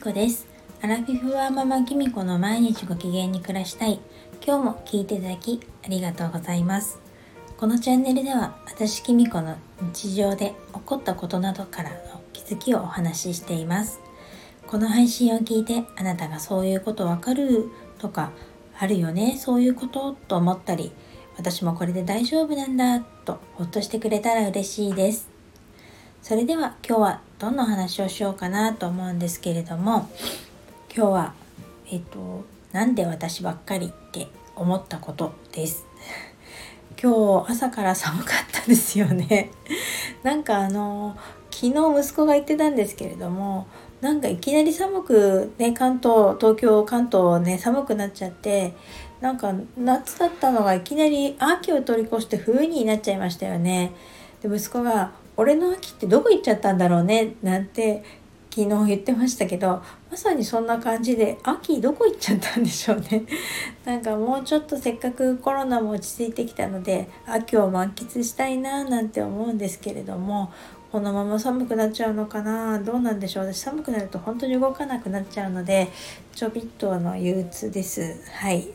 こです。アラフィフはママきみこの毎日ご機嫌に暮らしたい。今日も聞いていただきありがとうございます。このチャンネルでは私きみこの日常で起こったことなどからの気づきをお話ししています。この配信を聞いてあなたがそういうことわかるとかあるよねそういうことと思ったり私もこれで大丈夫なんだとほっとしてくれたら嬉しいです。それでは今日はどんな話をしようかなと思うんですけれども今日はえっとなんで私ばっかりって思ったことです 今日朝から寒かったですよね なんかあの昨日息子が言ってたんですけれどもなんかいきなり寒くね関東東京関東ね寒くなっちゃってなんか夏だったのがいきなり秋を通り越して冬になっちゃいましたよね。で息子が「俺の秋ってどこ行っちゃったんだろうね」なんて昨日言ってましたけどまさにそんな感じで秋どこ行っちゃったんでしょうね なんかもうちょっとせっかくコロナも落ち着いてきたので秋を満喫したいななんて思うんですけれどもこのまま寒くなっちゃうのかな？どうなんでしょう？私寒くなると本当に動かなくなっちゃうのでちょびっとの憂鬱です。はい。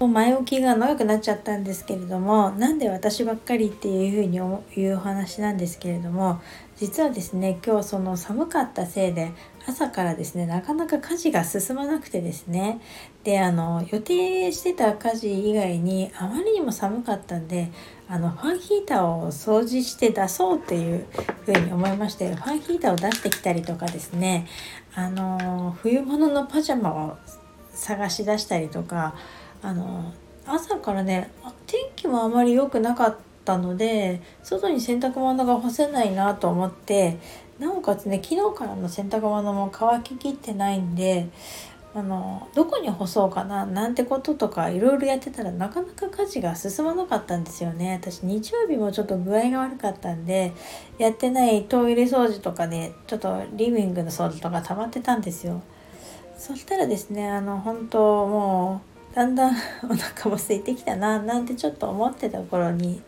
も う前置きが長くなっちゃったんですけれどもなんで私ばっかりっていうふうに言うお話なんですけれども実はですね今日その寒かったせいで朝からですねなかなか家事が進まなくてですね。であの予定してた家事以外にあまりにも寒かったんであのファンヒーターを掃除して出そうっていうふうに思いましてファンヒーターを出してきたりとかですねあの冬物のパジャマを探し出したりとかあの朝からね天気もあまり良くなかったので外に洗濯物が干せないなと思ってなおかつね昨日からの洗濯物も乾ききってないんであのどこに干そうかななんてこととかいろいろやってたらなかなか家事が進まなかったんですよね。私日曜日もちょっと具合が悪かったんでやってないトイレ掃除とかねちょっとリビングの掃除とか溜まってたんですよ。そしたらですねあの本当もうだんだん お腹も空いてきたななんてちょっと思ってた頃に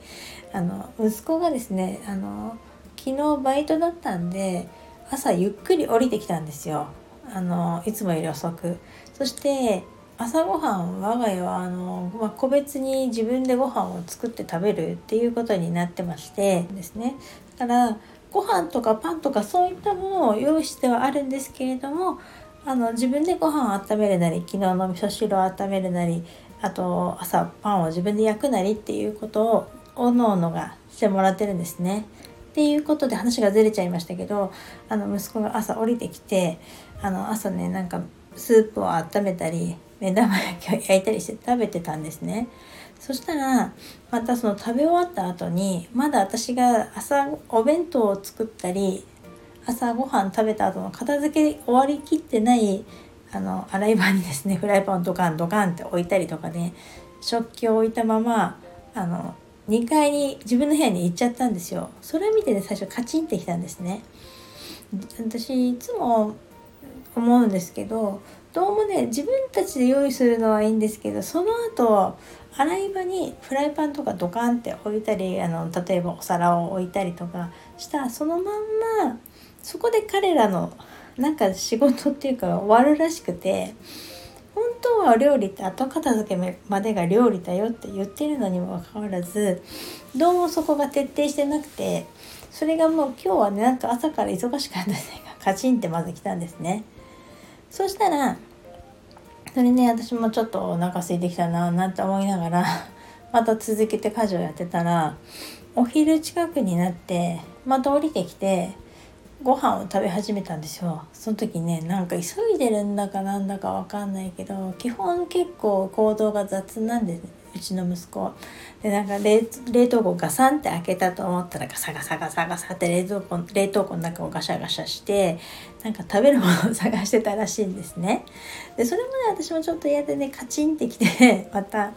あの息子がですねあの昨日バイトだったんで朝ゆっくり降りてきたんですよ。あのいつもより遅くそして朝ごはん我が家はあの、まあ、個別に自分でご飯を作って食べるっていうことになってましてですねだからご飯とかパンとかそういったものを用意してはあるんですけれどもあの自分でご飯を温めるなり昨日の味噌汁を温めるなりあと朝パンを自分で焼くなりっていうことをおのおのがしてもらってるんですね。っていうことで話がずれちゃいましたけどあの息子が朝降りてきてあの朝ねなんかスープを温めたり目玉焼きを焼いたりして食べてたんですね。そしたらまたその食べ終わった後にまだ私が朝お弁当を作ったり朝ごはん食べた後の片付け終わりきってないあの洗い場にですねフライパンをドカンドカンって置いたりとかね食器を置いたままあの2階に自分の部屋に行っちゃったんですよ。それを見てね最初カチンってきたんですね。私いつも思うんですけどどうもね自分たちで用意するのはいいんですけどその後洗い場にフライパンとかドカンって置いたりあの例えばお皿を置いたりとかしたそのまんまそこで彼らのなんか仕事っていうか終わるらしくて本当は料理って後片付けまでが料理だよって言ってるのにもかかわらずどうもそこが徹底してなくてそれがもう今日はねなんか朝から忙しかったせいかカチンってまず来たんですね。そしたらそれね私もちょっとお腹空いてきたななんて思いながらまた続けて家事をやってたらお昼近くになってまた降りてきてご飯を食べ始めたんですよ。その時ねなんか急いでるんだかなんだかわかんないけど基本結構行動が雑なんです。うちの息子でなんか冷凍庫ガサンって開けたと思ったらガサガサガサガサって冷蔵庫冷凍庫の中をガシャガシャしてなんか食べるものを探してたらしいんですね。でそれもね私もちょっと嫌でねカチンってきて また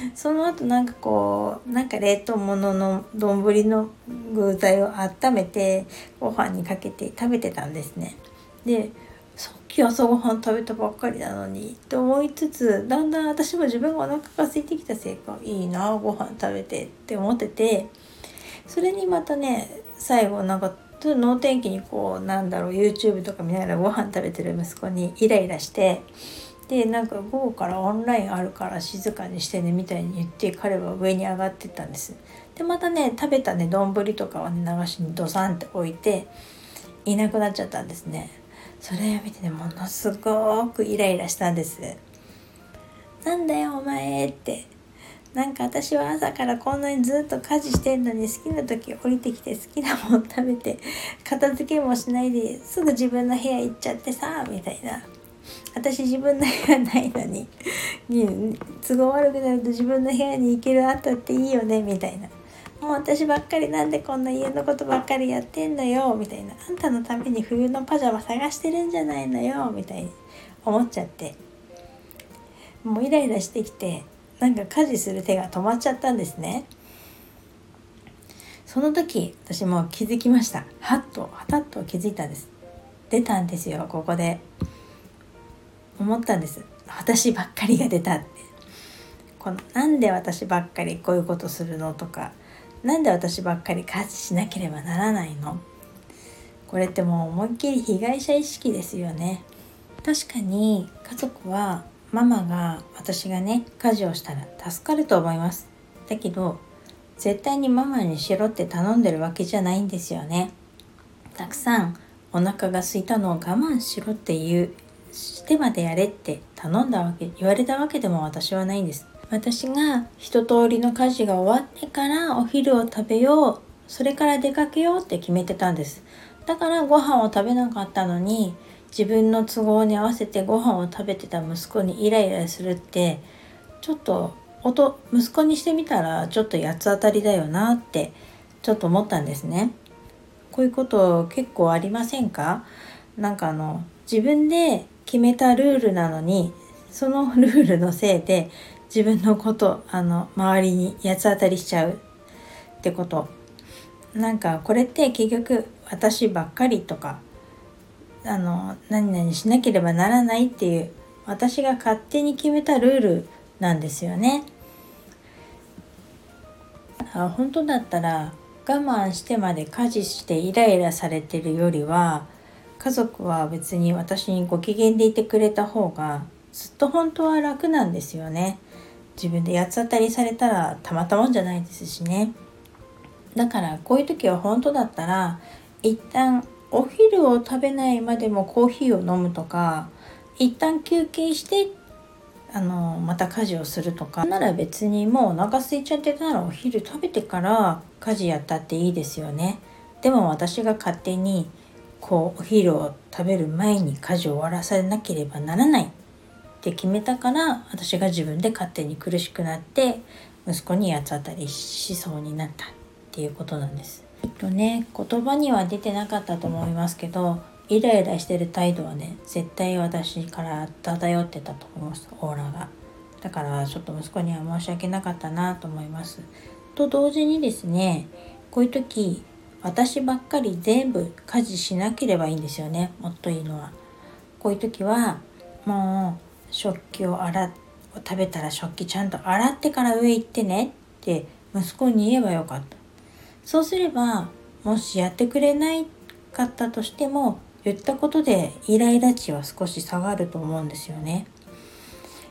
その後なんかこうなんか冷凍物の丼の具材を温めてご飯にかけて食べてたんですね。でさっき朝ごはん食べたばっかりなのにって思いつつだんだん私も自分がお腹が空いてきたせいかいいなご飯食べてって思っててそれにまたね最後なんかと能天気にこうなんだろう YouTube とか見ながらご飯食べてる息子にイライラしてでなんか午後からオンラインあるから静かにしてねみたいに言って彼は上に上がってったんです。でまたね食べたね丼とかはね流しにドサンって置いていなくなっちゃったんですね。それを見てねものすごくイライラしたんです。なんだよお前って。なんか私は朝からこんなにずっと家事してんのに好きな時降りてきて好きなもん食べて片付けもしないですぐ自分の部屋行っちゃってさみたいな。私自分の部屋ないのに都合悪くなると自分の部屋に行けるあったっていいよねみたいな。もう私ばっかりなんでこんな家のことばっかりやってんのよみたいな。あんたのために冬のパジャマ探してるんじゃないのよみたいに思っちゃって。もうイライラしてきてなんか家事する手が止まっちゃったんですね。その時私も気づきました。はっとはたっと気づいたんです。出たんですよここで。思ったんです。私ばっかりが出たって。このなんで私ばっかりこういうことするのとか。何で私ばっかり家事しなければならないの。これってもう思いっきり被害者意識ですよね。確かに家族はママが私がね家事をしたら助かると思います。だけど絶対にママにしろって頼んでるわけじゃないんですよね。たくさんお腹が空いたのを我慢しろっていうしてまでやれって頼んだわけ言われたわけでも私はないんです。私が一通りの家事が終わってからお昼を食べようそれから出かけようって決めてたんです。だからご飯を食べなかったのに自分の都合に合わせてご飯を食べてた息子にイライラするってちょっと音息子にしてみたらちょっと八つ当たりだよなってちょっと思ったんですね。こういうこと結構ありませんか？なんかあの自分で決めたルールなのにそのルールのせいで自分のことあの周りに八つ当たりしちゃうってことなんかこれって結局私ばっかりとかあの何々しなければならないっていう私が勝手に決めたルールなんですよね。あ本当だったら我慢してまで家事してイライラされてるよりは家族は別に私にご機嫌でいてくれた方がずっと本当は楽なんですよね。自分で八つ当たりされたらたまったもんじゃないですしね。だからこういう時は本当だったら一旦お昼を食べないまでもコーヒーを飲むとか一旦休憩してあのまた家事をするとかなら別にもうお腹空いちゃってたらお昼食べてから家事やったっていいですよねでも私が勝手にこうお昼を食べる前に家事を終わらさなければならないって決めたから私が自分で勝手に苦しくなって息子に八つ当たりしそうになったっていうことなんです。えっとね言葉には出てなかったと思いますけどイライラしてる態度はね絶対私から漂ってたと思いますオーラがだからちょっと息子には申し訳なかったなと思いますと同時にですねこういう時私ばっかり全部家事しなければいいんですよね。もっといいのは。こういう時はもう食器を洗っ食べたら食器ちゃんと洗ってから上行ってね。って息子に言えばよかった。そうすればもしやってくれないかったとしても言ったことでイライラ値は少し下がると思うんですよね。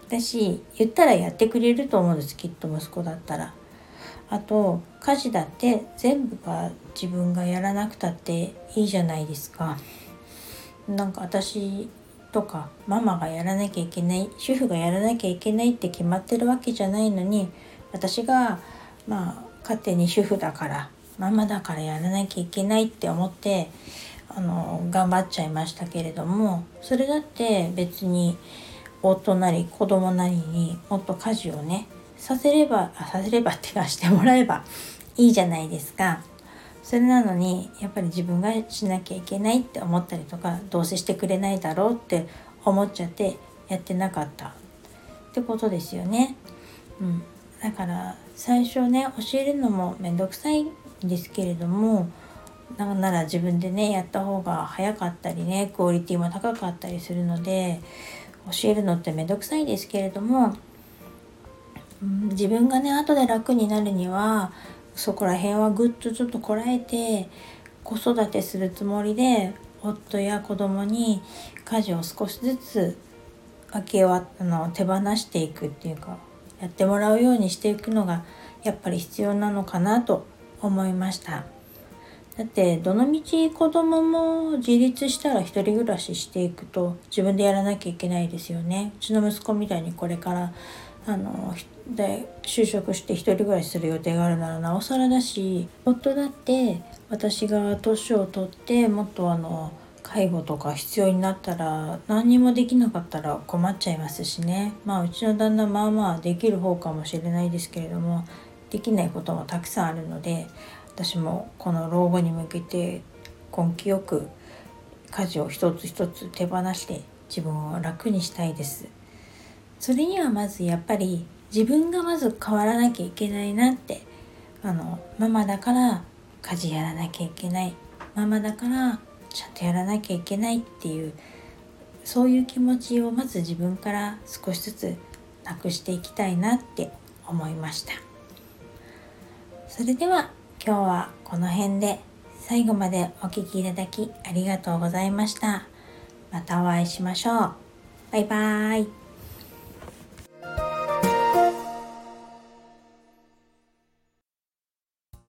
だし言ったらやってくれると思うんです。きっと息子だったら。あと家事だって全部が自分がやらなくたっていいじゃないですか。なんか私とかママがやらなきゃいけない主婦がやらなきゃいけないって決まってるわけじゃないのに私がまあ勝手に主婦だからママだからやらなきゃいけないって思ってあの頑張っちゃいましたけれどもそれだって別に夫なり子供なりにもっと家事をねさせればさせれば ってかしてもらえばいいじゃないですか。それなのにやっぱり自分がしなきゃいけないって思ったりとかどうせしてくれないだろうって思っちゃってやってなかったってことですよね。うん、だから最初ね教えるのもめんどくさいんですけれどもなんなら自分でねやった方が早かったりねクオリティも高かったりするので教えるのってめんどくさいですけれども、自分がね後で楽になるにはそこら辺はぐっとちょっとこらえて子育てするつもりで夫や子供に家事を少しずつ分けはあの手放していくっていうかやってもらうようにしていくのがやっぱり必要なのかなと思いました。だってどのみち子供も自立したら一人暮らししていくと自分でやらなきゃいけないですよね。うちの息子みたいにこれからあので就職して一人暮らしする予定があるならなおさらだし夫だって私が年を取ってもっとあの介護とか必要になったら何にもできなかったら困っちゃいますしね。まあうちの旦那まあまあできる方かもしれないですけれどもできないこともたくさんあるので私もこの老後に向けて根気よく家事を一つ一つ手放して自分を楽にしたいです。それにはまずやっぱり自分がまず変わらなきゃいけないなってあのママだから家事やらなきゃいけない。ママだからちゃんとやらなきゃいけないっていうそういう気持ちをまず自分から少しずつなくしていきたいなって思いました。それでは今日はこの辺で最後までお聴きいただきありがとうございました。またお会いしましょう。バイバーイ。